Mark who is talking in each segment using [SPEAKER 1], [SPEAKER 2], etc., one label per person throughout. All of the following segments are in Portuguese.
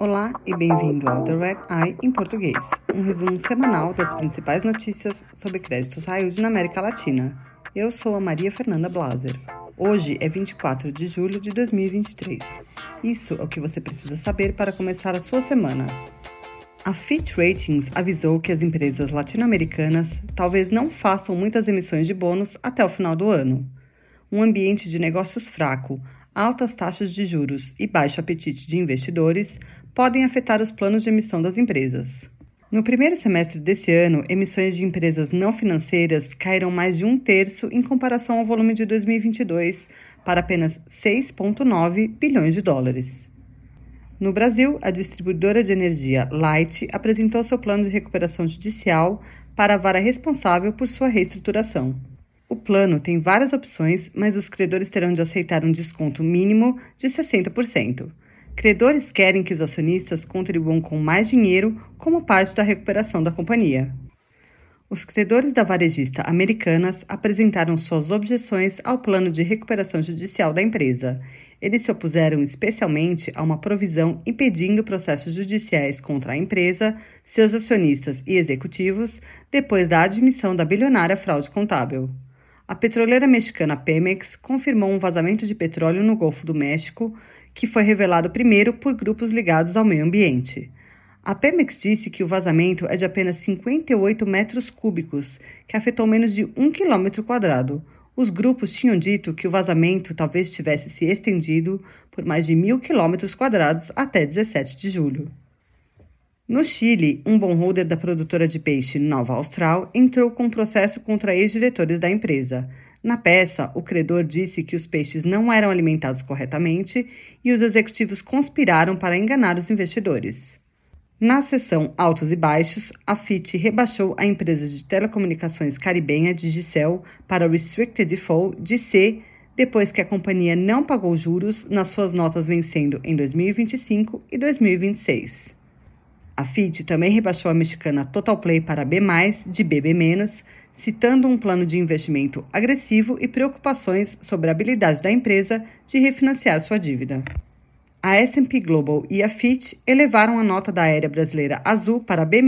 [SPEAKER 1] Olá e bem-vindo ao The Red Eye em português, um resumo semanal das principais notícias sobre créditos high na América Latina. Eu sou a Maria Fernanda Blaser. Hoje é 24 de julho de 2023. Isso é o que você precisa saber para começar a sua semana. A Fitch Ratings avisou que as empresas latino-americanas talvez não façam muitas emissões de bônus até o final do ano. Um ambiente de negócios fraco, altas taxas de juros e baixo apetite de investidores podem afetar os planos de emissão das empresas. No primeiro semestre desse ano, emissões de empresas não financeiras caíram mais de um terço em comparação ao volume de 2022, para apenas 6,9 bilhões de dólares. No Brasil, a distribuidora de energia Light apresentou seu plano de recuperação judicial para a vara responsável por sua reestruturação. O plano tem várias opções, mas os credores terão de aceitar um desconto mínimo de 60%. Credores querem que os acionistas contribuam com mais dinheiro como parte da recuperação da companhia. Os credores da varejista Americanas apresentaram suas objeções ao plano de recuperação judicial da empresa. Eles se opuseram especialmente a uma provisão impedindo processos judiciais contra a empresa, seus acionistas e executivos, depois da admissão da bilionária fraude contábil. A petroleira mexicana Pemex confirmou um vazamento de petróleo no Golfo do México, que foi revelado primeiro por grupos ligados ao meio ambiente. A Pemex disse que o vazamento é de apenas 58 metros cúbicos, que afetou menos de um quilômetro quadrado. Os grupos tinham dito que o vazamento talvez tivesse se estendido por mais de mil quilômetros quadrados até 17 de julho. No Chile, um bondholder da produtora de peixe Nova Austral entrou com um processo contra ex-diretores da empresa. Na peça, o credor disse que os peixes não eram alimentados corretamente e os executivos conspiraram para enganar os investidores. Na sessão Altos e Baixos, a FIT rebaixou a empresa de telecomunicações caribenha Digicel para Restricted Default de C, depois que a companhia não pagou juros nas suas notas vencendo em 2025 e 2026. A FIT também rebaixou a mexicana Total Play para B+, de BB-, citando um plano de investimento agressivo e preocupações sobre a habilidade da empresa de refinanciar sua dívida. A S&P Global e a Fitch elevaram a nota da aérea brasileira Azul para B-,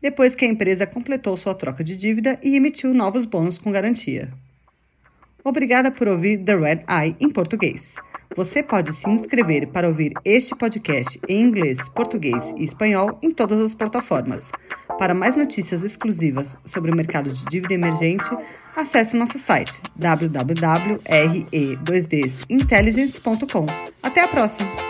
[SPEAKER 1] depois que a empresa completou sua troca de dívida e emitiu novos bônus com garantia. Obrigada por ouvir The Red Eye em português. Você pode se inscrever para ouvir este podcast em inglês, português e espanhol em todas as plataformas. Para mais notícias exclusivas sobre o mercado de dívida emergente, acesse o nosso site www.re2dintelligence.com. Até a próxima!